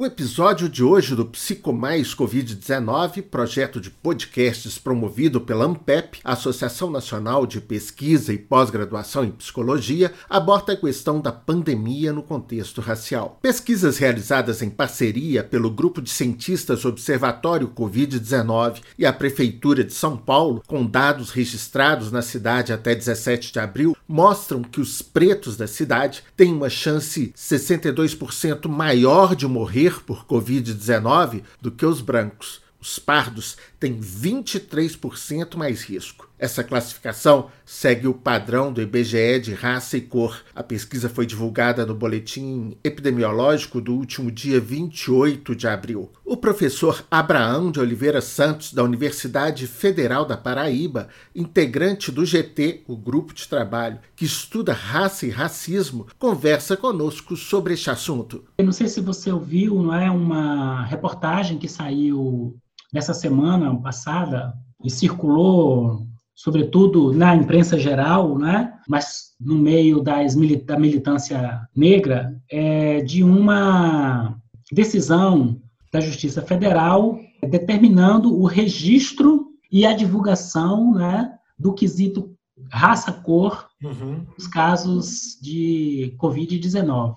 O episódio de hoje do Psicomais Covid-19, projeto de podcasts promovido pela ANPEP, Associação Nacional de Pesquisa e Pós-Graduação em Psicologia, aborda a questão da pandemia no contexto racial. Pesquisas realizadas em parceria pelo Grupo de Cientistas Observatório Covid-19 e a Prefeitura de São Paulo, com dados registrados na cidade até 17 de abril, mostram que os pretos da cidade têm uma chance 62% maior de morrer morrer por Covid-19 do que os brancos. Os pardos têm 23% mais risco. Essa classificação segue o padrão do IBGE de raça e cor. A pesquisa foi divulgada no boletim epidemiológico do último dia 28 de abril. O professor Abraão de Oliveira Santos, da Universidade Federal da Paraíba, integrante do GT, o grupo de trabalho que estuda raça e racismo, conversa conosco sobre este assunto. Eu não sei se você ouviu, não é uma reportagem que saiu nessa semana passada e circulou, sobretudo na imprensa geral, né? mas no meio das, da militância negra, é, de uma decisão da Justiça Federal determinando o registro e a divulgação né, do quesito raça-cor uhum. nos casos de Covid-19.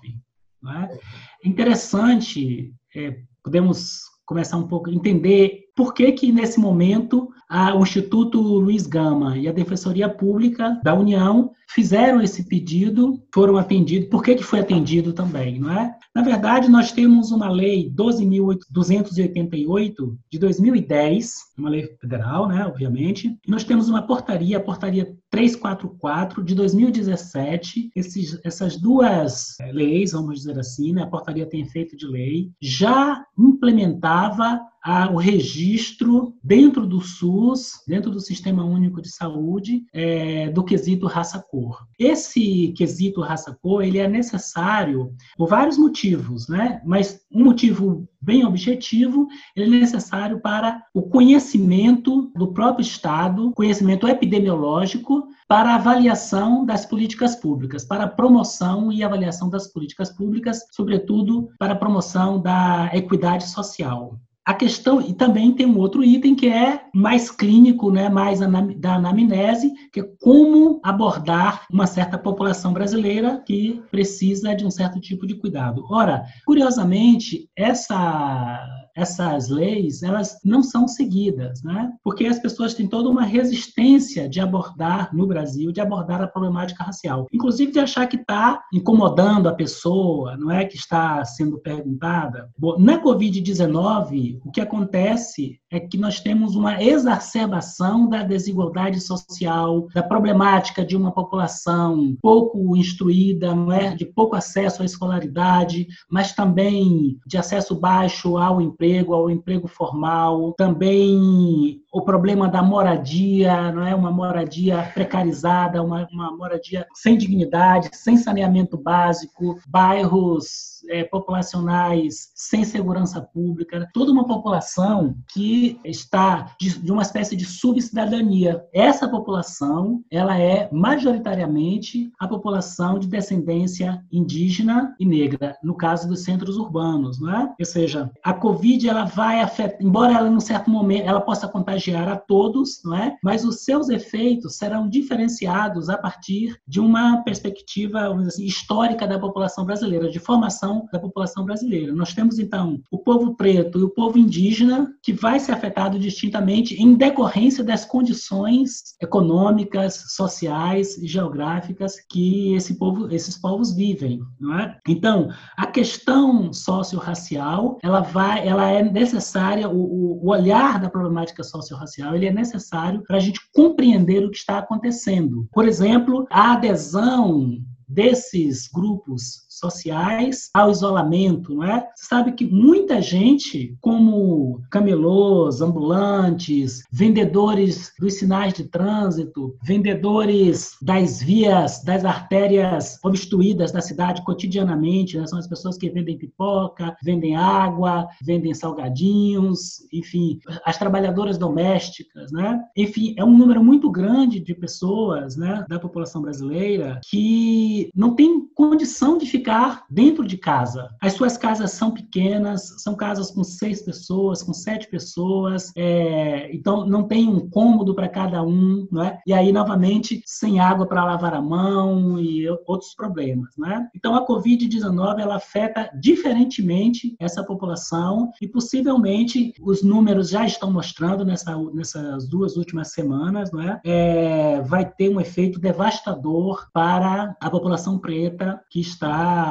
Né? É interessante, é, podemos começar um pouco a entender por que, que nesse momento, a, o Instituto Luiz Gama e a Defensoria Pública da União fizeram esse pedido, foram atendidos, por que, que foi atendido também, não é? Na verdade, nós temos uma lei 12.288 de 2010, uma lei federal, né, obviamente, nós temos uma portaria, a portaria 344 de 2017. Esses, essas duas eh, leis, vamos dizer assim, né, a portaria tem efeito de lei, já implementava a, o registro dentro do SUS, dentro do Sistema Único de Saúde, é, do quesito raça-cor. Esse quesito raça-cor ele é necessário por vários motivos, né? mas um motivo bem objetivo, ele é necessário para o conhecimento do próprio Estado, conhecimento epidemiológico, para avaliação das políticas públicas, para promoção e avaliação das políticas públicas, sobretudo para a promoção da equidade social. A questão, e também tem um outro item que é mais clínico, né, mais da anamnese, que é como abordar uma certa população brasileira que precisa de um certo tipo de cuidado. Ora, curiosamente, essa essas leis elas não são seguidas, né? Porque as pessoas têm toda uma resistência de abordar no Brasil, de abordar a problemática racial, inclusive de achar que está incomodando a pessoa, não é que está sendo perguntada. Bom, na Covid-19, o que acontece é que nós temos uma exacerbação da desigualdade social, da problemática de uma população pouco instruída, é? de pouco acesso à escolaridade, mas também de acesso baixo ao emprego, ao emprego formal, também o problema da moradia, não é? Uma moradia precarizada, uma, uma moradia sem dignidade, sem saneamento básico, bairros é, populacionais sem segurança pública, toda uma população que está de, de uma espécie de subcidadania. Essa população, ela é majoritariamente a população de descendência indígena e negra, no caso dos centros urbanos, não é? Ou seja, a Covid ela vai afetar, embora ela, em um certo momento, ela possa contagiar a todos, não é? Mas os seus efeitos serão diferenciados a partir de uma perspectiva assim, histórica da população brasileira, de formação da população brasileira. Nós temos, então, o povo preto e o povo indígena, que vai ser afetado distintamente em decorrência das condições econômicas, sociais e geográficas que esse povo, esses povos vivem. Não é? Então, a questão socio-racial, ela, vai, ela é necessária, o, o olhar da problemática socio-racial, ele é necessário para a gente compreender o que está acontecendo. Por exemplo, a adesão desses grupos sociais ao isolamento, não é? Você sabe que muita gente, como camelôs, ambulantes, vendedores dos sinais de trânsito, vendedores das vias, das artérias obstruídas da cidade cotidianamente, né? são as pessoas que vendem pipoca, vendem água, vendem salgadinhos, enfim, as trabalhadoras domésticas, né? Enfim, é um número muito grande de pessoas, né, da população brasileira que não tem condição de ficar dentro de casa. As suas casas são pequenas, são casas com seis pessoas, com sete pessoas, é, então não tem um cômodo para cada um, né? E aí novamente sem água para lavar a mão e outros problemas, né? Então a COVID-19 ela afeta diferentemente essa população e possivelmente os números já estão mostrando nessa, nessas duas últimas semanas, não é? é? vai ter um efeito devastador para a população preta que está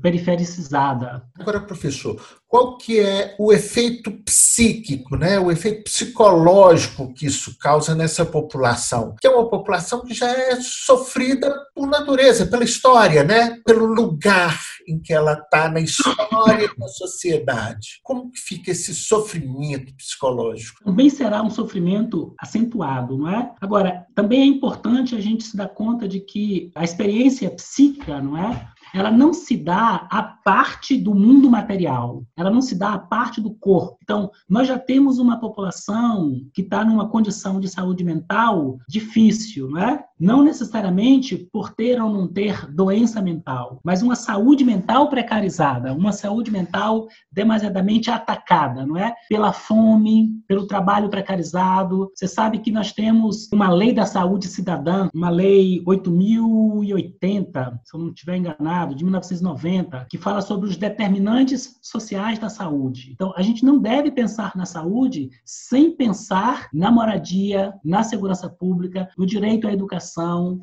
perifericizada. Agora, professor, qual que é o efeito psíquico, né? o efeito psicológico que isso causa nessa população, que é uma população que já é sofrida por natureza, pela história, né? pelo lugar em que ela está na história da sociedade. Como que fica esse sofrimento psicológico? Também será um sofrimento acentuado, não é? Agora, também é importante a gente se dar conta de que a experiência psíquica, não é? Ela não se dá a parte do mundo material, ela não se dá a parte do corpo. Então, nós já temos uma população que está numa condição de saúde mental difícil, não é? Não necessariamente por ter ou não ter doença mental, mas uma saúde mental precarizada, uma saúde mental demasiadamente atacada, não é? Pela fome, pelo trabalho precarizado. Você sabe que nós temos uma lei da saúde cidadã, uma lei 8080, se eu não estiver enganado, de 1990, que fala sobre os determinantes sociais da saúde. Então, a gente não deve pensar na saúde sem pensar na moradia, na segurança pública, no direito à educação,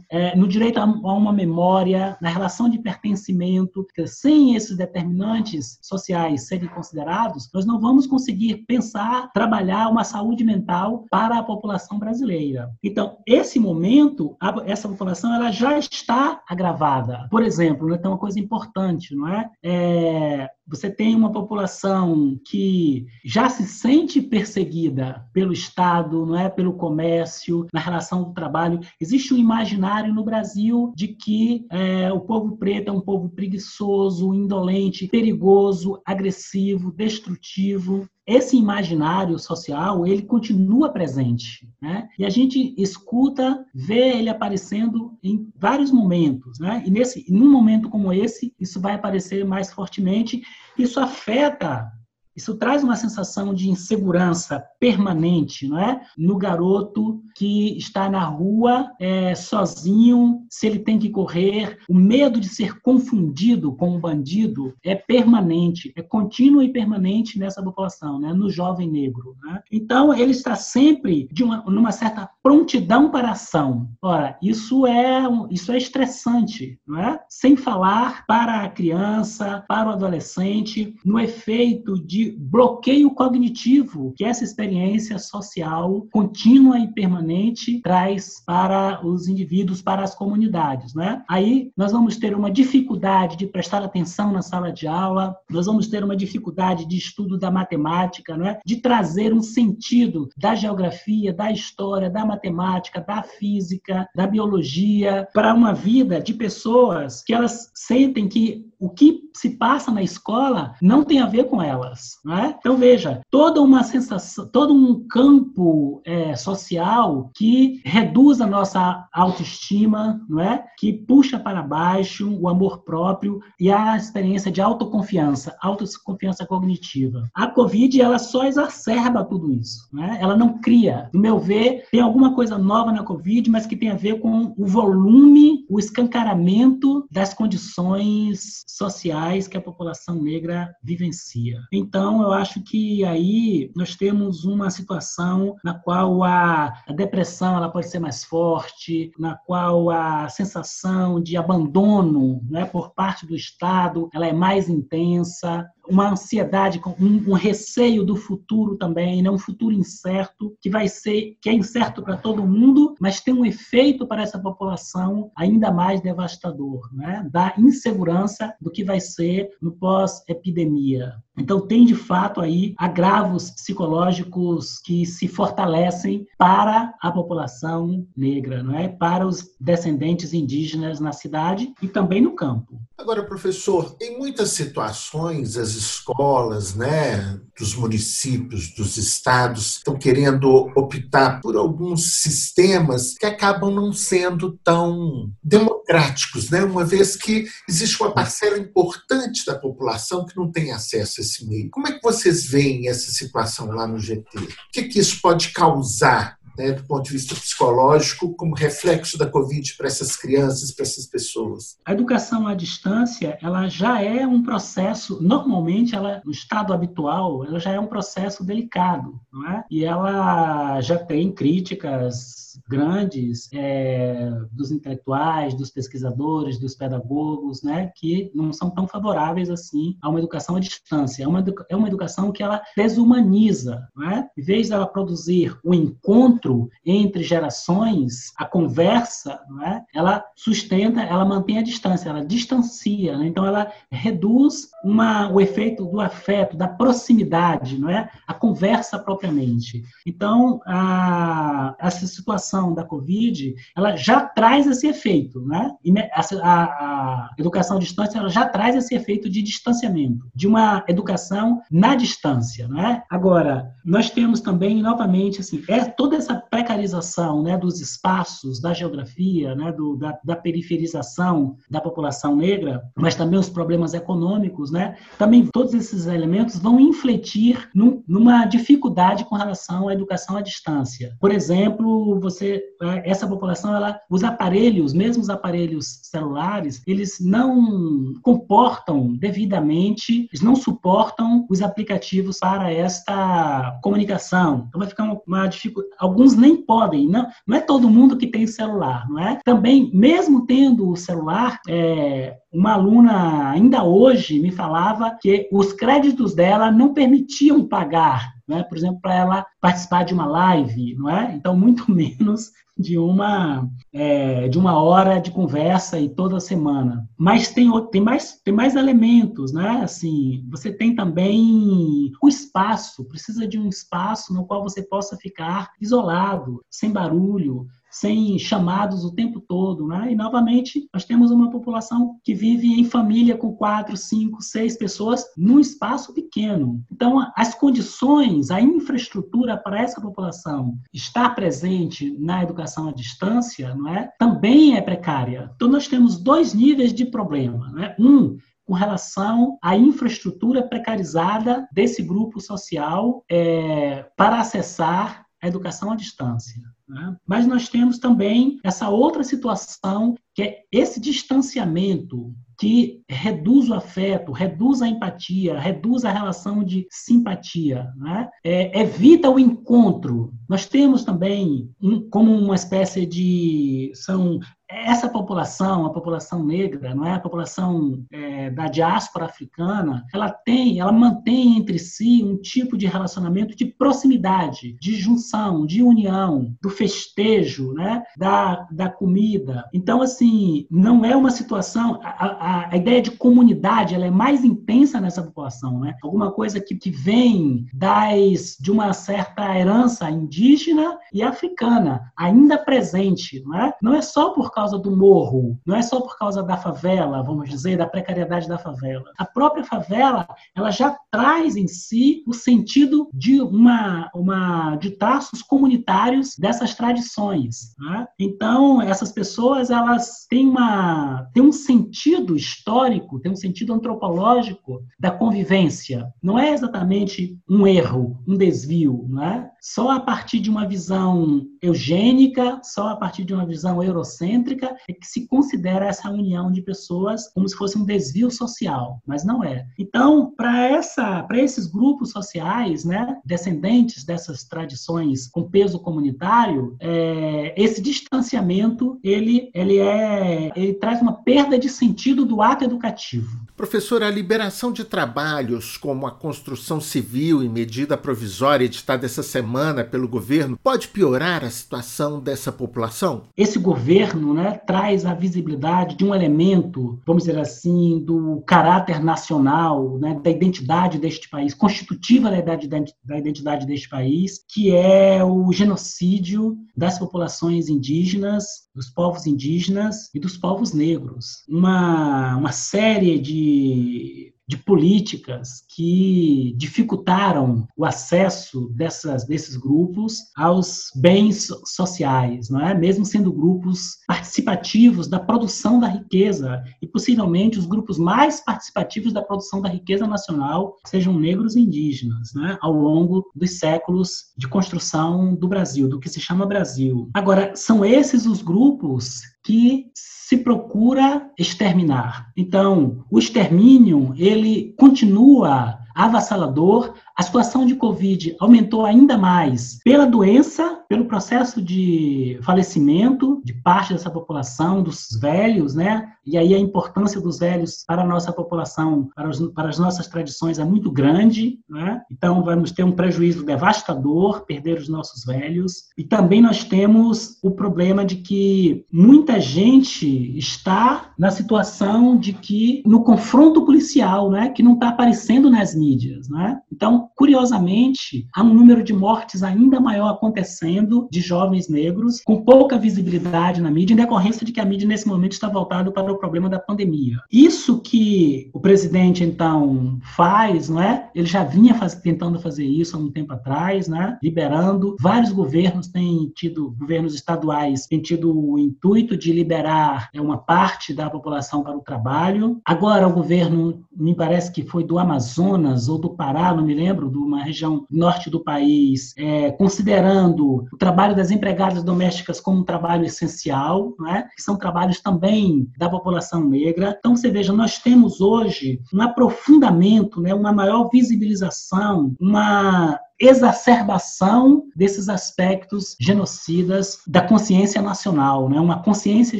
é, no direito a uma memória, na relação de pertencimento. Sem esses determinantes sociais serem considerados, nós não vamos conseguir pensar, trabalhar uma saúde mental para a população brasileira. Então, esse momento, essa população ela já está agravada. Por exemplo, né, então uma coisa importante, não é? é você tem uma população que já se sente perseguida pelo Estado, não é, pelo comércio, na relação do trabalho. Existe um imaginário no Brasil de que é, o povo preto é um povo preguiçoso, indolente, perigoso, agressivo, destrutivo esse imaginário social ele continua presente, né? E a gente escuta, vê ele aparecendo em vários momentos, né? E nesse, num momento como esse, isso vai aparecer mais fortemente isso afeta isso traz uma sensação de insegurança permanente, não é? No garoto que está na rua é, sozinho, se ele tem que correr, o medo de ser confundido com um bandido é permanente, é contínuo e permanente nessa população, né? No jovem negro. Né? Então ele está sempre de uma, numa certa prontidão para ação. Ora, isso é isso é estressante, não é? Sem falar para a criança, para o adolescente, no efeito de bloqueio cognitivo que essa experiência social contínua e permanente traz para os indivíduos, para as comunidades, né? Aí nós vamos ter uma dificuldade de prestar atenção na sala de aula, nós vamos ter uma dificuldade de estudo da matemática, né? De trazer um sentido da geografia, da história, da matemática, da física, da biologia para uma vida de pessoas que elas sentem que o que se passa na escola não tem a ver com elas. Né? Então, veja, toda uma sensação, todo um campo é, social que reduz a nossa autoestima, não é? que puxa para baixo o amor próprio e a experiência de autoconfiança, autoconfiança cognitiva. A Covid ela só exacerba tudo isso. Né? Ela não cria. No meu ver, tem alguma coisa nova na Covid, mas que tem a ver com o volume, o escancaramento das condições sociais que a população negra vivencia. Então, eu acho que aí nós temos uma situação na qual a, depressão ela pode ser mais forte, na qual a sensação de abandono né, por parte do Estado ela é mais intensa, uma ansiedade, um, um, receio do futuro também, né? um futuro incerto, que vai ser, que é incerto para todo mundo, mas tem um efeito para essa população ainda mais devastador, né? da insegurança do que vai ser no pós-epidemia. Então, tem de fato aí agravos psicológicos que se fortalecem para a população negra, não é? para os descendentes indígenas na cidade e também no campo. Agora, professor, em muitas situações, as escolas né, dos municípios, dos estados, estão querendo optar por alguns sistemas que acabam não sendo tão democráticos, né? uma vez que existe uma parcela importante da população que não tem acesso a esse meio. Como é que vocês veem essa situação lá no GT? O que, que isso pode causar né, do ponto de vista psicológico, como reflexo da Covid para essas crianças, para essas pessoas? A educação à distância, ela já é um processo, normalmente, ela, no estado habitual, ela já é um processo delicado, não é? E ela já tem críticas grandes é, dos intelectuais, dos pesquisadores, dos pedagogos, né, que não são tão favoráveis assim a uma educação à distância. É uma, é uma educação que ela desumaniza, né? Em vez dela produzir o um encontro entre gerações, a conversa, né, ela sustenta, ela mantém a distância, ela distancia, né? então ela reduz uma, o efeito do afeto, da proximidade, não é? A conversa propriamente. Então, a, essa situação situação da Covid, ela já traz esse efeito, né? A, a educação à distância ela já traz esse efeito de distanciamento, de uma educação na distância, né? Agora, nós temos também, novamente, assim, é toda essa precarização, né, dos espaços, da geografia, né, do, da, da periferização da população negra, mas também os problemas econômicos, né? Também todos esses elementos vão infletir num, numa dificuldade com relação à educação à distância. Por exemplo, você você é, essa população ela os aparelhos, mesmo os aparelhos celulares, eles não comportam devidamente, eles não suportam os aplicativos para esta comunicação. Então vai ficar uma, uma dificuldade. Alguns nem podem, não, não é todo mundo que tem celular, não é? Também, mesmo tendo o celular, é, uma aluna ainda hoje me falava que os créditos dela não permitiam pagar né? por exemplo, para ela participar de uma live, não é? Então, muito menos de uma é, de uma hora de conversa e toda semana. Mas tem, tem, mais, tem mais elementos, né? Assim, você tem também o espaço, precisa de um espaço no qual você possa ficar isolado, sem barulho, sem chamados o tempo todo. Né? E, novamente, nós temos uma população que vive em família com quatro, cinco, seis pessoas num espaço pequeno. Então, as condições, a infraestrutura para essa população estar presente na educação à distância não é? também é precária. Então, nós temos dois níveis de problema. Né? Um, com relação à infraestrutura precarizada desse grupo social é, para acessar a educação à distância. Né? Mas nós temos também essa outra situação, que é esse distanciamento que reduz o afeto, reduz a empatia, reduz a relação de simpatia, né? é, evita o encontro. Nós temos também um, como uma espécie de são essa população, a população negra, não é a população é, da diáspora africana, ela tem, ela mantém entre si um tipo de relacionamento de proximidade, de junção, de união, do festejo, né, da, da comida. Então, assim, não é uma situação, a, a, a ideia de comunidade, ela é mais intensa nessa população, né? Alguma coisa que, que vem das, de uma certa herança indígena e africana, ainda presente, não é? Não é só por causa causa do morro, não é só por causa da favela, vamos dizer, da precariedade da favela. A própria favela, ela já traz em si o sentido de uma, uma de traços comunitários dessas tradições. Né? Então, essas pessoas, elas têm uma têm um sentido histórico, têm um sentido antropológico da convivência. Não é exatamente um erro, um desvio, não é? Só a partir de uma visão eugênica, só a partir de uma visão eurocêntrica, é que se considera essa união de pessoas como se fosse um desvio social, mas não é. Então, para essa, para esses grupos sociais, né, descendentes dessas tradições com peso comunitário, é, esse distanciamento ele, ele é, ele traz uma perda de sentido do ato educativo. Professor, a liberação de trabalhos como a construção civil e medida provisória editada essa semana pelo governo pode piorar a situação dessa população? Esse governo né, traz a visibilidade de um elemento, vamos dizer assim, do caráter nacional, né, da identidade deste país, constitutiva da identidade, da identidade deste país, que é o genocídio das populações indígenas, dos povos indígenas e dos povos negros. Uma, uma série de de políticas que dificultaram o acesso dessas, desses grupos aos bens sociais, não é? mesmo sendo grupos participativos da produção da riqueza e possivelmente os grupos mais participativos da produção da riqueza nacional sejam negros e indígenas, né? ao longo dos séculos de construção do Brasil, do que se chama Brasil. Agora, são esses os grupos que se procura exterminar. Então, o extermínio, ele continua avassalador. A situação de Covid aumentou ainda mais pela doença, pelo processo de falecimento de parte dessa população, dos velhos, né? E aí a importância dos velhos para a nossa população, para, os, para as nossas tradições é muito grande, né? Então vamos ter um prejuízo devastador, perder os nossos velhos. E também nós temos o problema de que muita gente está na situação de que no confronto policial, né, que não está aparecendo nas mídias, né? Então, curiosamente, há um número de mortes ainda maior acontecendo de jovens negros com pouca visibilidade na mídia, em decorrência de que a mídia nesse momento está voltada para o problema da pandemia. Isso que o presidente então faz, não é? Ele já vinha faz, tentando fazer isso há um tempo atrás, né? Liberando. Vários governos têm tido, governos estaduais têm tido o intuito de liberar é, uma parte da população para o trabalho. Agora o governo, me parece que foi do Amazonas ou do Pará, não me lembro, de uma região norte do país, é, considerando o trabalho das empregadas domésticas como um trabalho essencial, é? que são trabalhos também da população população negra. Então, você veja, nós temos hoje um aprofundamento, né, uma maior visibilização, uma exacerbação desses aspectos genocidas da consciência nacional, né? uma consciência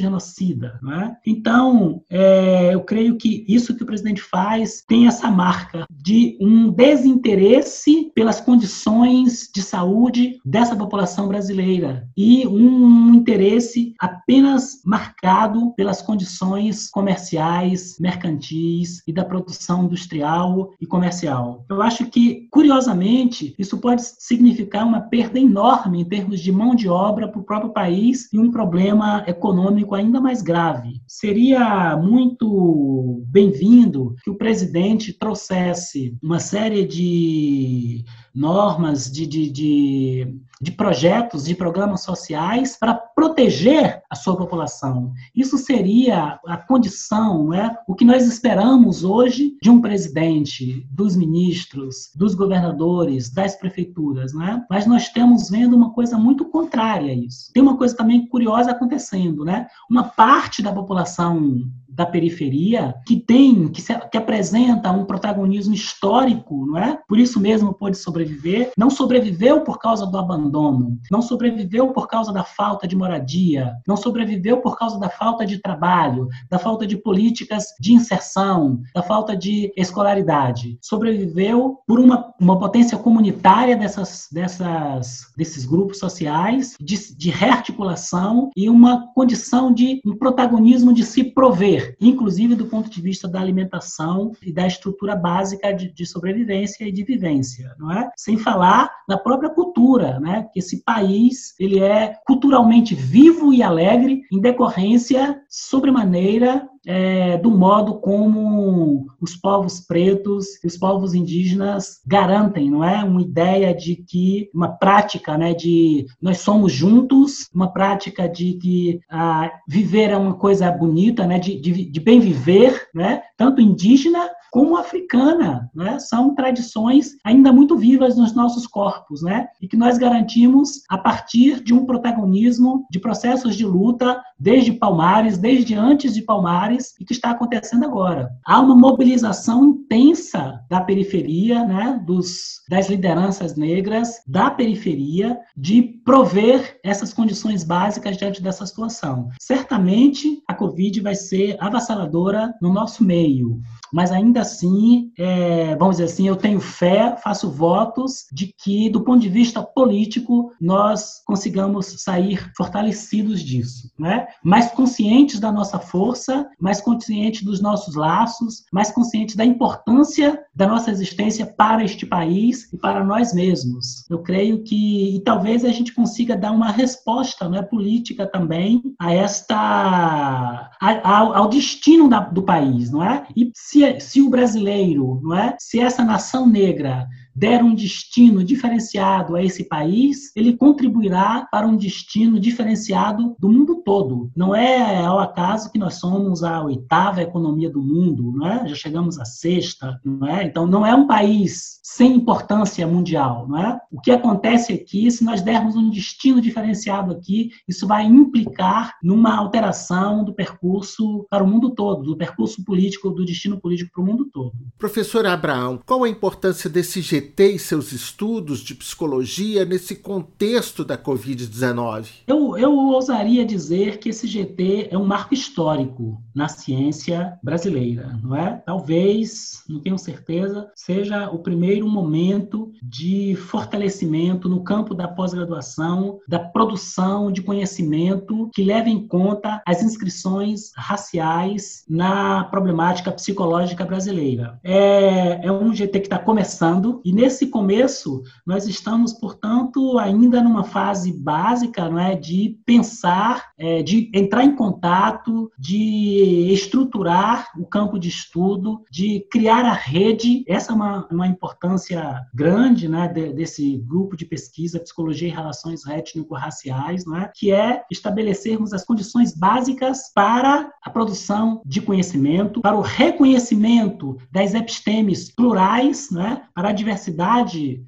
genocida. Né? Então, é, eu creio que isso que o presidente faz tem essa marca de um desinteresse pelas condições de saúde dessa população brasileira e um interesse apenas marcado pelas condições comerciais, mercantis e da produção industrial e comercial. Eu acho que, curiosamente, isso pode significar uma perda enorme em termos de mão de obra para o próprio país e um problema econômico ainda mais grave. Seria muito bem-vindo que o presidente trouxesse uma série de normas, de, de, de, de, projetos, de programas sociais para proteger a sua população. Isso seria a condição, né, o que nós esperamos hoje de um presidente, dos ministros, dos governadores, das prefeituras. Né? Mas nós estamos vendo uma coisa muito contrária a isso. Tem uma coisa também curiosa acontecendo. Né? Uma parte da população da periferia que tem, que, se, que apresenta um protagonismo histórico, não é? Por isso mesmo pôde sobreviver. Não sobreviveu por causa do abandono, não sobreviveu por causa da falta de moradia, não sobreviveu por causa da falta de trabalho, da falta de políticas de inserção, da falta de escolaridade. Sobreviveu por uma, uma potência comunitária dessas, dessas, desses grupos sociais, de, de rearticulação e uma condição de um protagonismo de se prover inclusive do ponto de vista da alimentação e da estrutura básica de, de sobrevivência e de vivência, não é? Sem falar na própria cultura, né? Que esse país ele é culturalmente vivo e alegre em decorrência sobremaneira é, do modo como os povos pretos e os povos indígenas garantem, não é? Uma ideia de que, uma prática, né, de nós somos juntos, uma prática de que ah, viver é uma coisa bonita, né, de, de, de bem viver, né? Tanto indígena como africana, né? São tradições ainda muito vivas nos nossos corpos, né? E que nós garantimos a partir de um protagonismo de processos de luta desde Palmares, desde antes de Palmares e que está acontecendo agora. Há uma mobilização intensa da periferia, né? Dos das lideranças negras da periferia de prover essas condições básicas diante dessa situação. Certamente a Covid vai ser avassaladora no nosso meio meio mas ainda assim, é, vamos dizer assim, eu tenho fé, faço votos de que, do ponto de vista político, nós consigamos sair fortalecidos disso, né? mais conscientes da nossa força, mais conscientes dos nossos laços, mais conscientes da importância da nossa existência para este país e para nós mesmos. Eu creio que, e talvez a gente consiga dar uma resposta né, política também a esta, ao, ao destino da, do país, não é? E se, se o brasileiro, não é? Se essa nação negra der um destino diferenciado a esse país, ele contribuirá para um destino diferenciado do mundo todo. Não é ao acaso que nós somos a oitava economia do mundo, não é? Já chegamos à sexta, não é? Então não é um país sem importância mundial, não é? O que acontece aqui, se nós dermos um destino diferenciado aqui, isso vai implicar numa alteração do percurso para o mundo todo, do percurso político, do destino político para o mundo todo. Professor Abraão, qual a importância desse GT e seus estudos de psicologia nesse contexto da Covid-19? Eu, eu ousaria dizer que esse GT é um marco histórico na ciência brasileira, não é? Talvez, não tenho certeza, seja o primeiro momento de fortalecimento no campo da pós-graduação, da produção de conhecimento que leve em conta as inscrições raciais na problemática psicológica brasileira. É, é um GT que está começando e nesse começo nós estamos, portanto, ainda numa fase básica, não é, de pensar, é, de entrar em contato, de estruturar o campo de estudo, de criar a rede. Essa é uma, uma importância grande, né, de, desse grupo de pesquisa psicologia e relações étnico-raciais, é, que é estabelecermos as condições básicas para a produção de conhecimento, para o reconhecimento das epistemes plurais, né, para a diversidade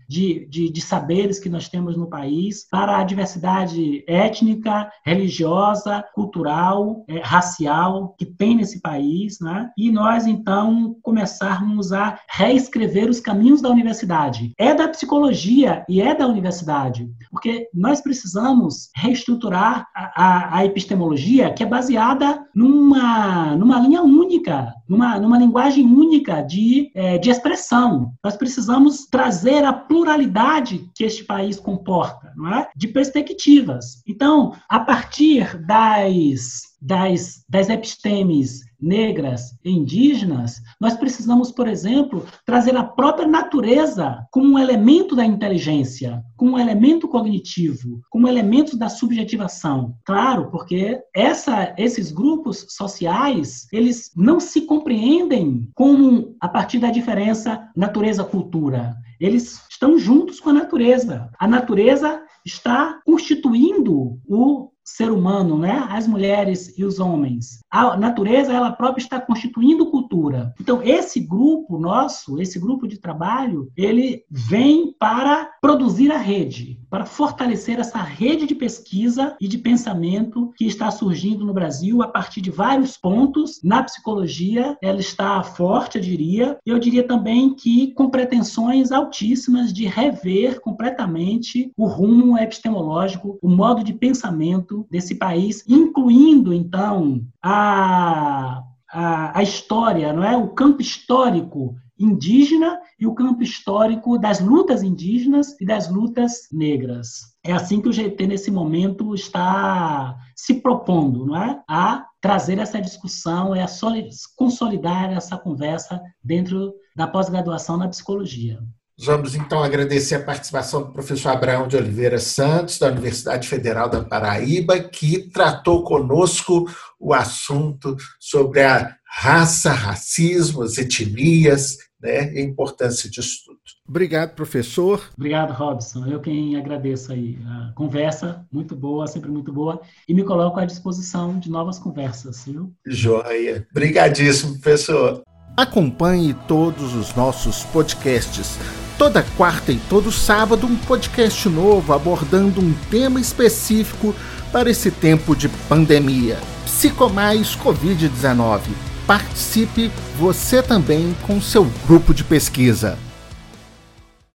de, de, de saberes que nós temos no país, para a diversidade étnica, religiosa, cultural, é, racial que tem nesse país, né? e nós então começarmos a reescrever os caminhos da universidade. É da psicologia e é da universidade, porque nós precisamos reestruturar a, a, a epistemologia que é baseada numa, numa linha única, numa, numa linguagem única de, é, de expressão. Nós precisamos trazer a pluralidade que este país comporta, não é? de perspectivas. Então, a partir das, das, das epistemes negras indígenas, nós precisamos, por exemplo, trazer a própria natureza como um elemento da inteligência, como um elemento cognitivo, como um elemento da subjetivação. Claro, porque essa, esses grupos sociais, eles não se compreendem como a partir da diferença natureza-cultura. Eles estão juntos com a natureza. A natureza está constituindo o ser humano, né? As mulheres e os homens. A natureza, ela própria está constituindo cultura. Então, esse grupo nosso, esse grupo de trabalho, ele vem para produzir a rede, para fortalecer essa rede de pesquisa e de pensamento que está surgindo no Brasil a partir de vários pontos. Na psicologia, ela está forte, eu diria. Eu diria também que com pretensões altíssimas de rever completamente o rumo epistemológico, o modo de pensamento desse país, incluindo, então, a, a, a história, não é? o campo histórico indígena e o campo histórico das lutas indígenas e das lutas negras. É assim que o GT, nesse momento, está se propondo não é? a trazer essa discussão, é a consolidar essa conversa dentro da pós-graduação na psicologia. Vamos então agradecer a participação do professor Abraão de Oliveira Santos, da Universidade Federal da Paraíba, que tratou conosco o assunto sobre a raça, racismo, as etnias né, e a importância disso tudo. Obrigado, professor. Obrigado, Robson. Eu quem agradeço aí. A conversa muito boa, sempre muito boa, e me coloco à disposição de novas conversas, viu? Joia. Obrigadíssimo, professor. Acompanhe todos os nossos podcasts Toda quarta e todo sábado, um podcast novo abordando um tema específico para esse tempo de pandemia. Psicomais Covid-19. Participe você também com seu grupo de pesquisa.